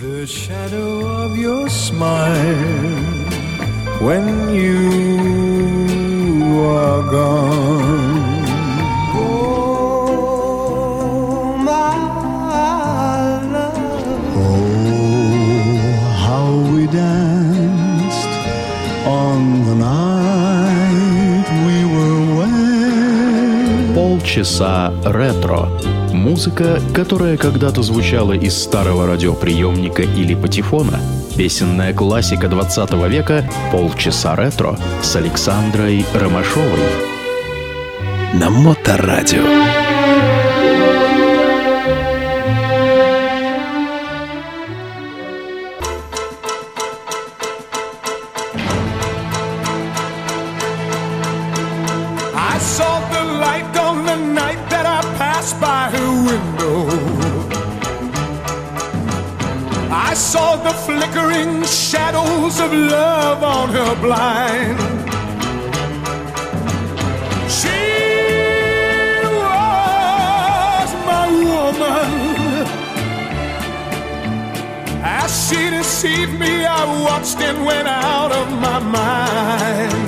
The shadow of your smile when you are gone. Oh, my love. Oh, how we danced on the night we were wed. Полчаса ретро. Музыка, которая когда-то звучала из старого радиоприемника или патефона. Песенная классика 20 века «Полчаса ретро» с Александрой Ромашовой. На Моторадио. I saw the flickering shadows of love on her blind. She was my woman. As she deceived me, I watched and went out of my mind.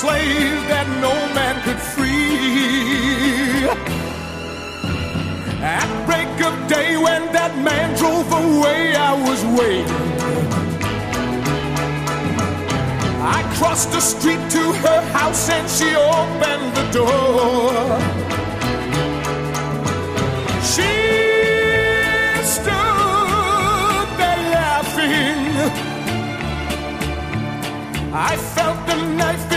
Slave that no man could free. At break of day when that man drove away, I was waiting. I crossed the street to her house and she opened the door. She stood there laughing. I felt the knife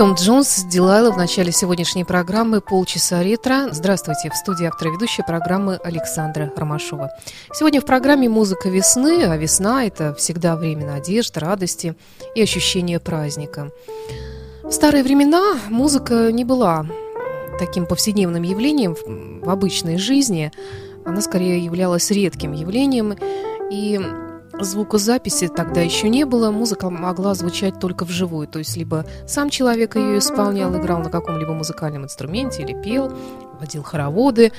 Том Джонс, Дилайла в начале сегодняшней программы «Полчаса ретро». Здравствуйте, в студии автора ведущей программы Александра Ромашова. Сегодня в программе «Музыка весны», а весна – это всегда время надежд, радости и ощущения праздника. В старые времена музыка не была таким повседневным явлением в обычной жизни. Она скорее являлась редким явлением, и звукозаписи тогда еще не было, музыка могла звучать только вживую, то есть либо сам человек ее исполнял, играл на каком-либо музыкальном инструменте или пел, водил хороводы,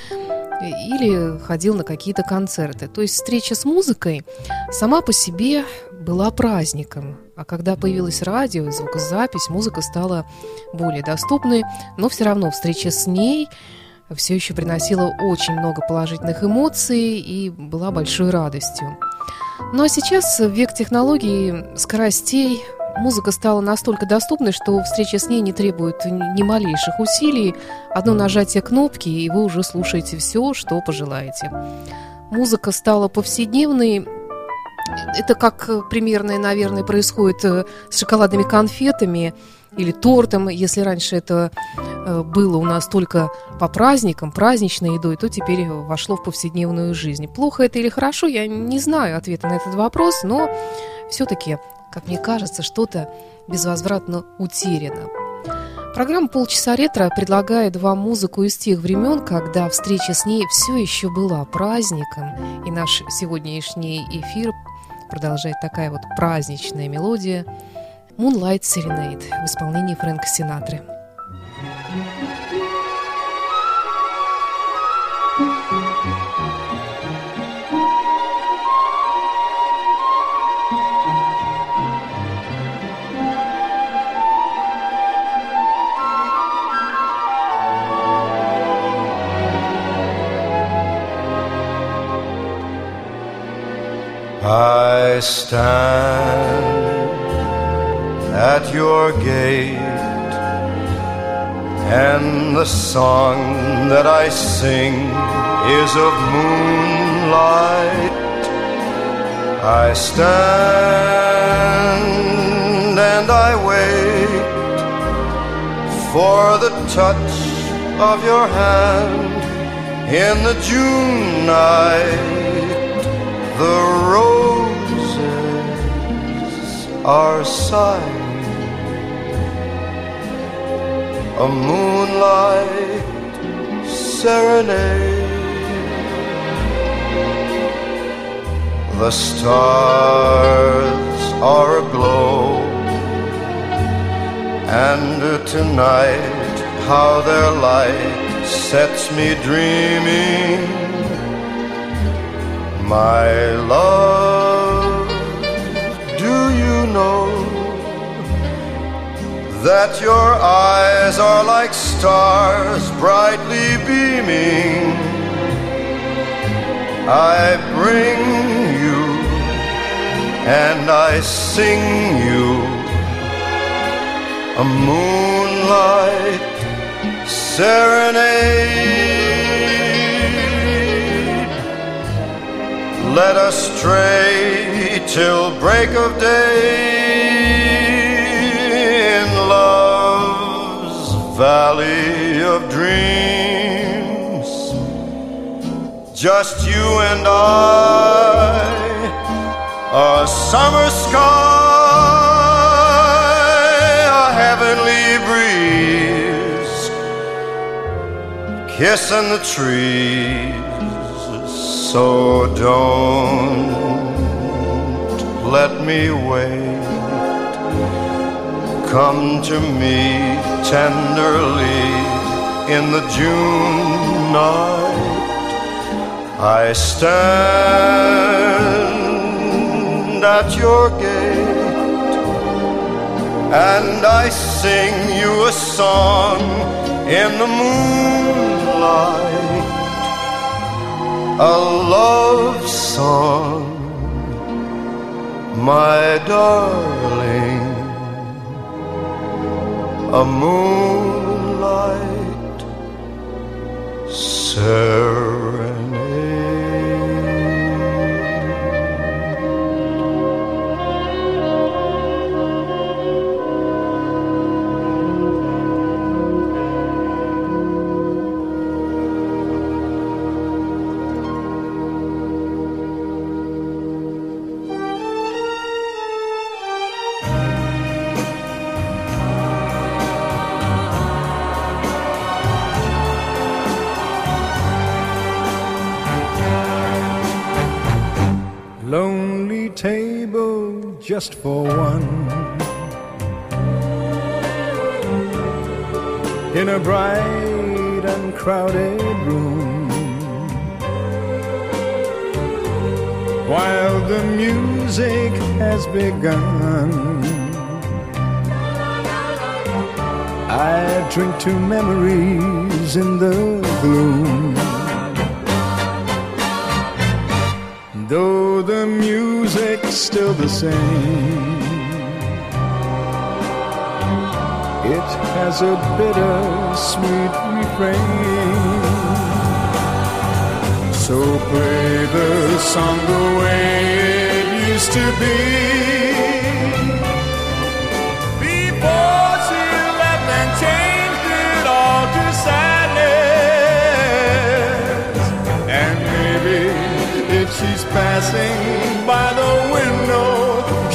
или ходил на какие-то концерты. То есть встреча с музыкой сама по себе была праздником. А когда появилось радио и звукозапись, музыка стала более доступной, но все равно встреча с ней все еще приносила очень много положительных эмоций и была большой радостью. Но сейчас век технологий, скоростей, музыка стала настолько доступной, что встреча с ней не требует ни малейших усилий. Одно нажатие кнопки, и вы уже слушаете все, что пожелаете. Музыка стала повседневной. Это как примерно, наверное, происходит э, с шоколадными конфетами или тортом. Если раньше это э, было у нас только по праздникам, праздничной едой, то теперь вошло в повседневную жизнь. Плохо это или хорошо, я не знаю ответа на этот вопрос, но все-таки как мне кажется, что-то безвозвратно утеряно. Программа «Полчаса ретро» предлагает вам музыку из тех времен, когда встреча с ней все еще была праздником, и наш сегодняшний эфир продолжает такая вот праздничная мелодия «Moonlight Serenade» в исполнении Фрэнка Синатры. I stand at your gate, and the song that I sing is of moonlight. I stand and I wait for the touch of your hand in the June night. The roses are sighing, a moonlight serenade. The stars are aglow, and tonight how their light sets me dreaming my love, do you know that your eyes are like stars brightly beaming? I bring you and I sing you a moonlight serenade. Let us stray till break of day valley of dreams. Just you and I, a summer sky, a heavenly breeze, kissing the trees so don't let me wait. Come to me tenderly in the June night. I stand at your gate and I sing you a song in the moonlight a love song, my darling, a moonlight serenade. Just for one. In a bright and crowded room, while the music has begun, I drink to memories in the gloom. Music's still the same. It has a bitter sweet refrain. So play the song the way it used to be. She's passing by the window,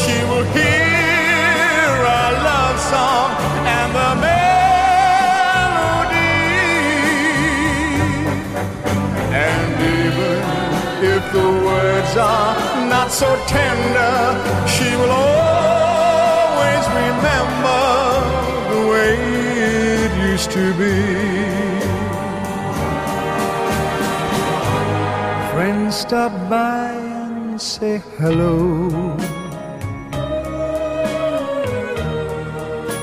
she will hear a love song and the melody. And even if the words are not so tender, she will always remember the way it used to be. Stop by and say hello.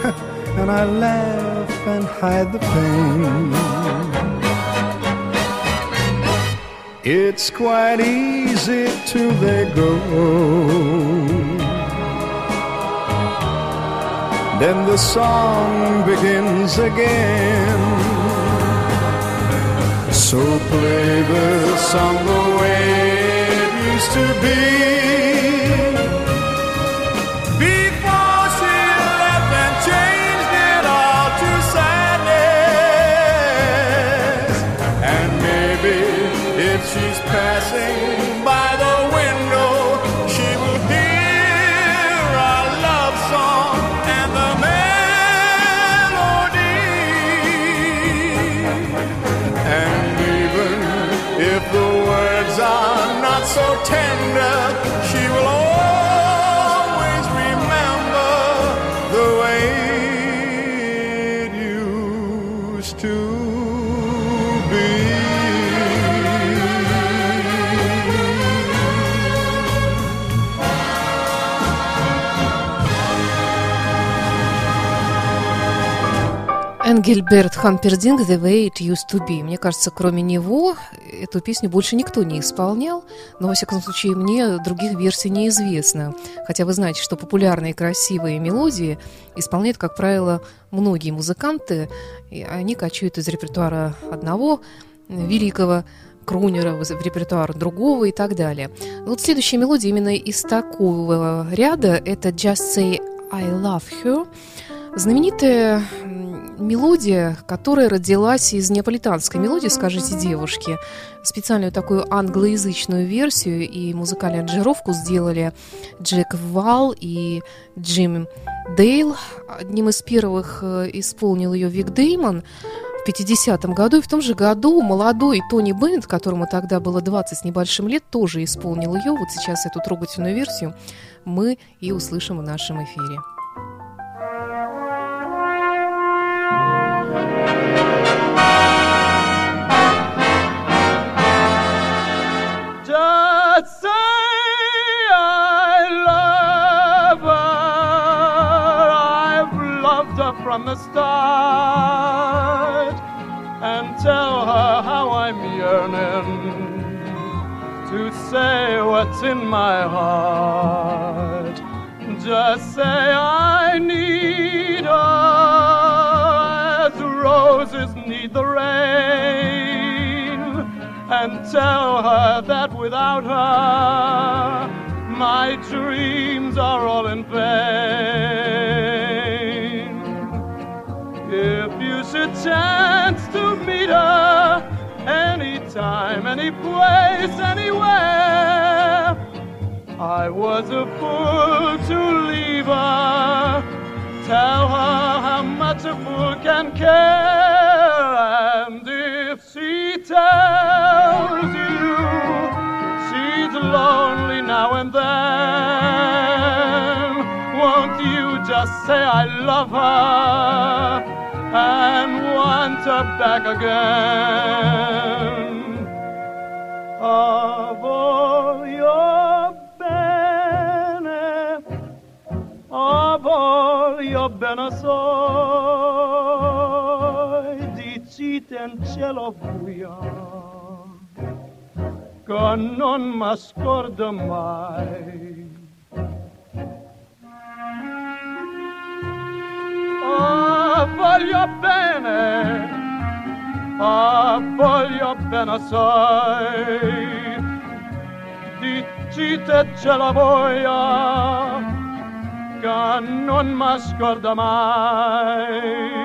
and I laugh and hide the pain. It's quite easy till they go. Then the song begins again. So play the song the way it used to be. Used to be. Энгельберт Хампердинг «The Way It Used To Be». Мне кажется, кроме него эту песню больше никто не исполнял, но, во всяком случае, мне других версий неизвестно. Хотя вы знаете, что популярные красивые мелодии исполняют, как правило, многие музыканты, и они качают из репертуара одного великого крунера в репертуар другого и так далее. Вот следующая мелодия именно из такого ряда – это «Just Say I Love Her», Знаменитая мелодия, которая родилась из неаполитанской мелодии «Скажите девушке». Специальную такую англоязычную версию и музыкальную аранжировку сделали Джек Вал и Джим Дейл. Одним из первых э, исполнил ее Вик Деймон в 50-м году. И в том же году молодой Тони Беннет, которому тогда было 20 с небольшим лет, тоже исполнил ее. Вот сейчас эту трогательную версию мы и услышим в нашем эфире. From the start. And tell her how I'm yearning to say what's in my heart. Just say I need her as roses need the rain and tell her that without her my dreams are all in vain. Should chance to meet her anytime, any place, anywhere, I was a fool to leave her. Tell her how much a fool can care, and if she tells you she's lonely now and then, won't you just say I love her and want her back again. Of all your bene, of all your benesoy, diciten cielo buio. Că non mă scordă mai Oh voglio bene, ma voglio bene assai. Dicite ce la voia, che non m'ascorda mai.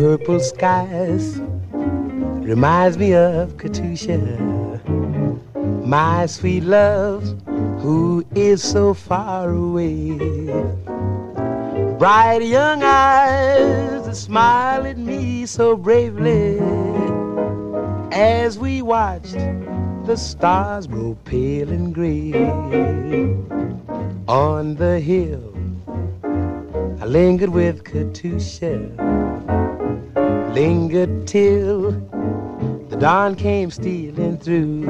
Purple skies reminds me of Katusha, my sweet love, who is so far away. Bright young eyes that smile at me so bravely. As we watched the stars grow pale and gray on the hill. I lingered with Katusha lingered till the dawn came stealing through.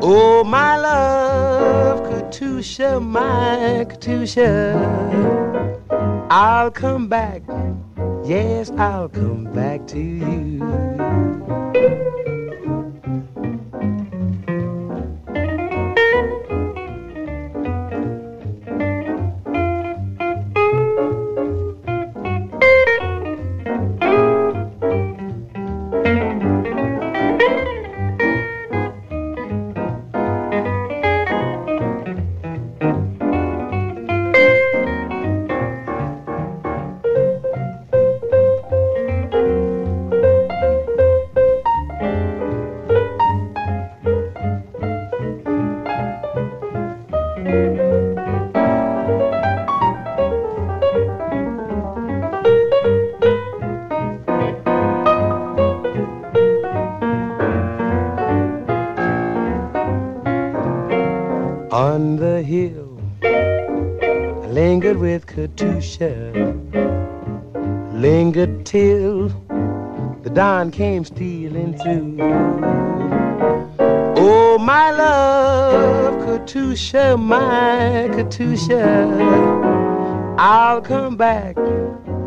Oh, my love, Katusha, my Katusha, I'll come back. Yes, I'll come back to you. Lingered till the dawn came stealing through. Oh, my love, Katusha, my Katusha, I'll come back.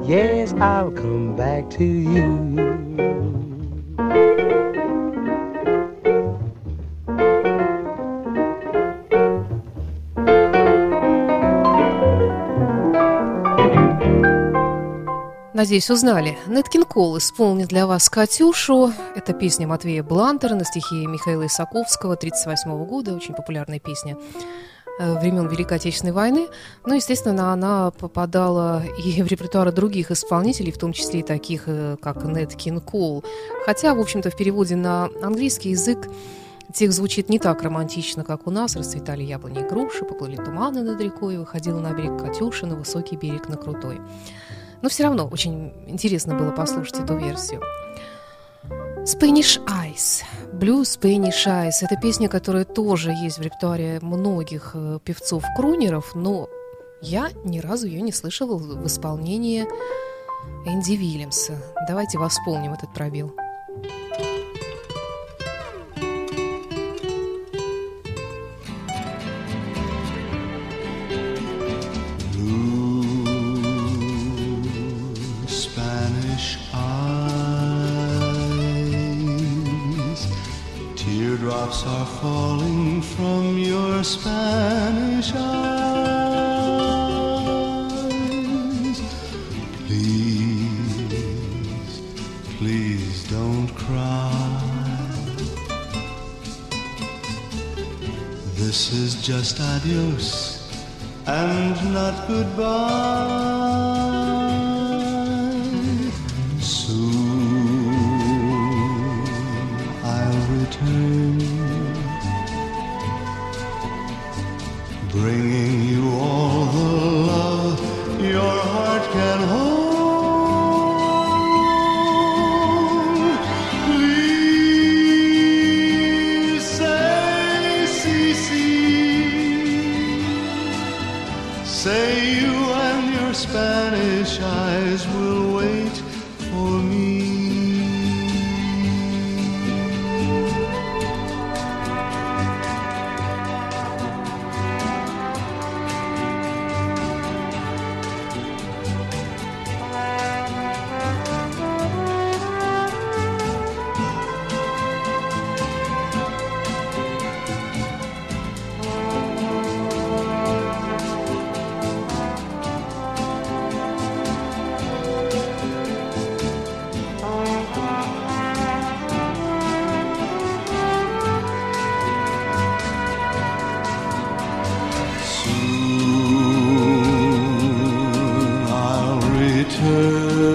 Yes, I'll come back to you. Надеюсь, узнали. Неткин Кол исполнит для вас «Катюшу». Это песня Матвея Блантера на стихи Михаила Исаковского 1938 года. Очень популярная песня э, времен Великой Отечественной войны. Ну, естественно, она попадала и в репертуары других исполнителей, в том числе и таких, э, как Кин Кол. Хотя, в общем-то, в переводе на английский язык Текст звучит не так романтично, как у нас. Расцветали яблони и груши, поплыли туманы над рекой, выходила на берег Катюша, на высокий берег на крутой. Но все равно очень интересно было послушать эту версию. Spanish Eyes. Blue Spanish Eyes. Это песня, которая тоже есть в репертуаре многих э, певцов-крунеров, но я ни разу ее не слышала в исполнении Энди Вильямса. Давайте восполним этот пробел. Adios, and not goodbye. Soon I'll return, bringing you all the love your heart can hold. Return,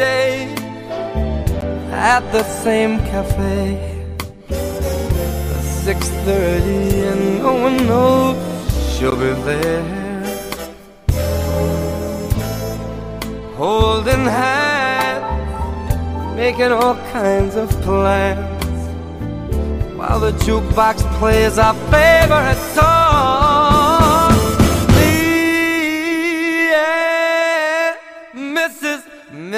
Day at the same cafe. Six thirty, and no one knows she'll be there. Holding hands, making all kinds of plans, while the jukebox plays our favorite song.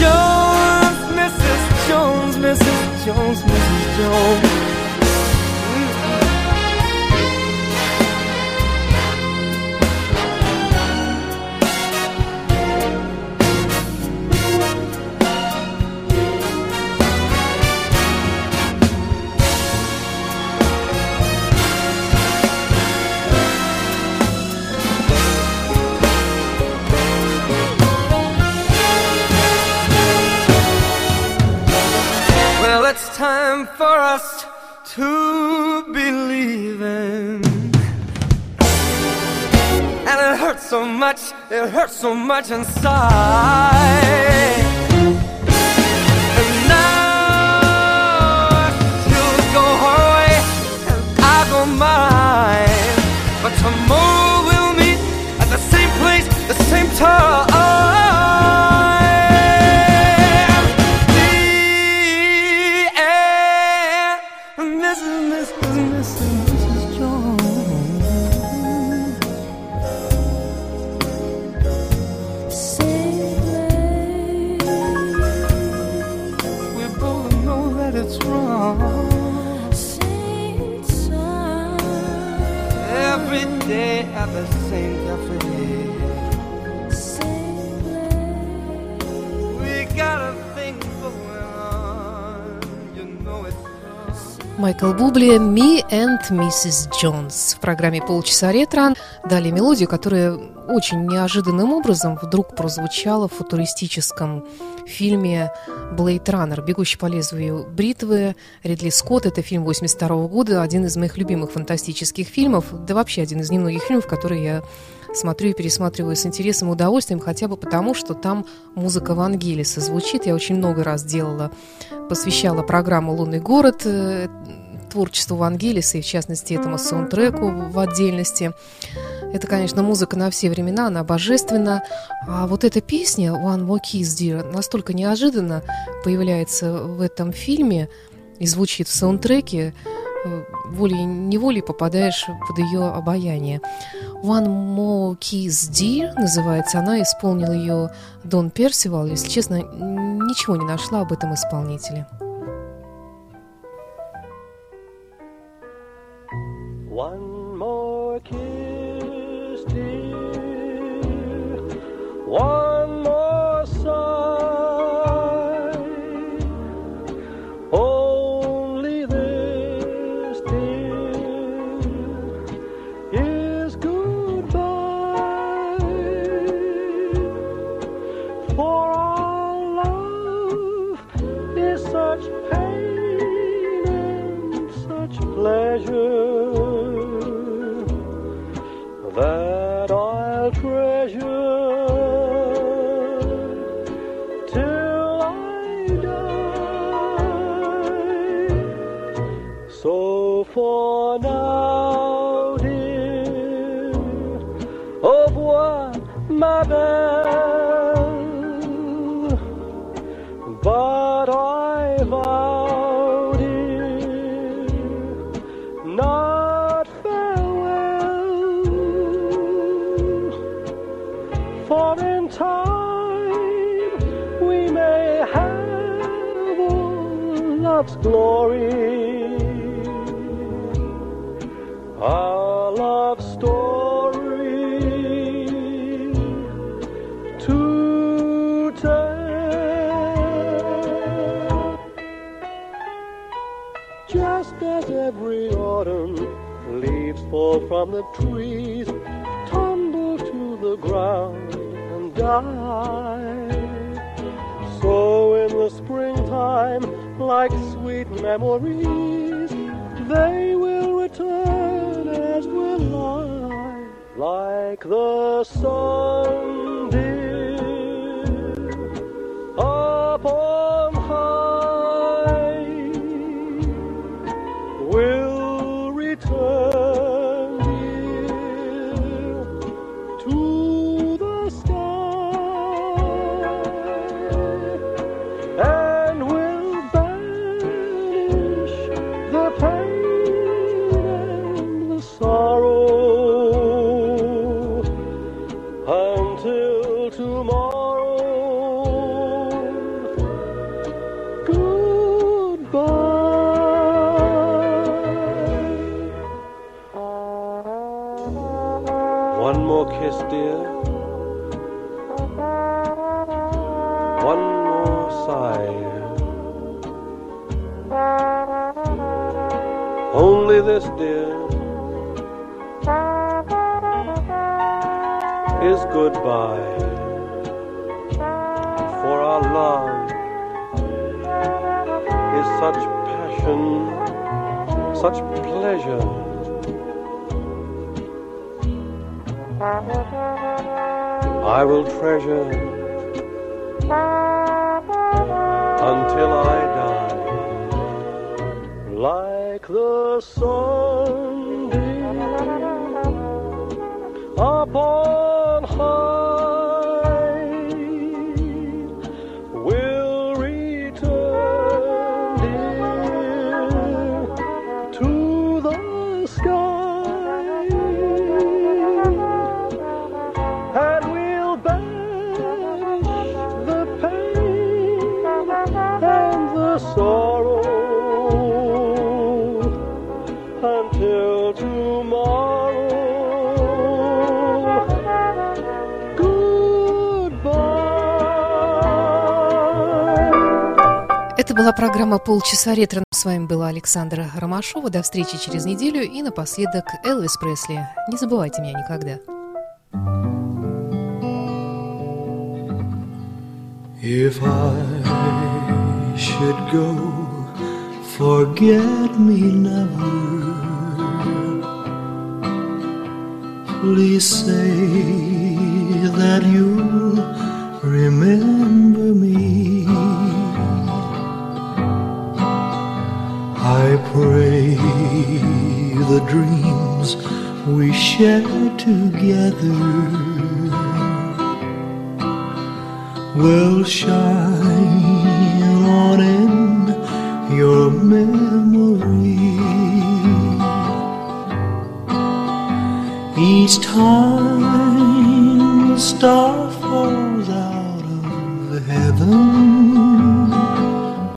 Jones, Mrs. Jones, Mrs. Jones, Mrs. Jones. Time for us to believe in. And it hurts so much, it hurts so much inside. And now she'll go her way and I go mine. But tomorrow we'll meet at the same place, the same time. Майкл Бубли «Me and Mrs. Jones» в программе «Полчаса ретро». Далее мелодию, которая очень неожиданным образом вдруг прозвучала в футуристическом фильме «Блейд Раннер. Бегущий по лезвию бритвы». Ридли Скотт. Это фильм 82 года, один из моих любимых фантастических фильмов, да вообще один из немногих фильмов, которые я смотрю и пересматриваю с интересом и удовольствием, хотя бы потому, что там музыка Вангелиса звучит. Я очень много раз делала, посвящала программу «Лунный город», э, творчеству Вангелиса и, в частности, этому саундтреку в отдельности. Это, конечно, музыка на все времена, она божественна. А вот эта песня «One More Kiss, Dear» настолько неожиданно появляется в этом фильме и звучит в саундтреке, э, волей-неволей попадаешь под ее обаяние. «One More Kiss, Dear» называется. Она исполнила ее Дон Персивал. Если честно, ничего не нашла об этом исполнителе. Glory. Our love story to tell. Just as every autumn leaves fall from the trees, tumble to the ground and die. So in the springtime, like memories, they will return as will I, like the sun, dear, up such passion such pleasure. I will treasure until I die, like the sunbeam upon Это была программа «Полчаса ретро». С вами была Александра Ромашова. До встречи через неделю. И напоследок Элвис Пресли. Не забывайте меня никогда. If I should go, forget me never. Please say that you'll remember me. I pray the dreams we shared together will shine on in your memory. Each time a star falls out of heaven,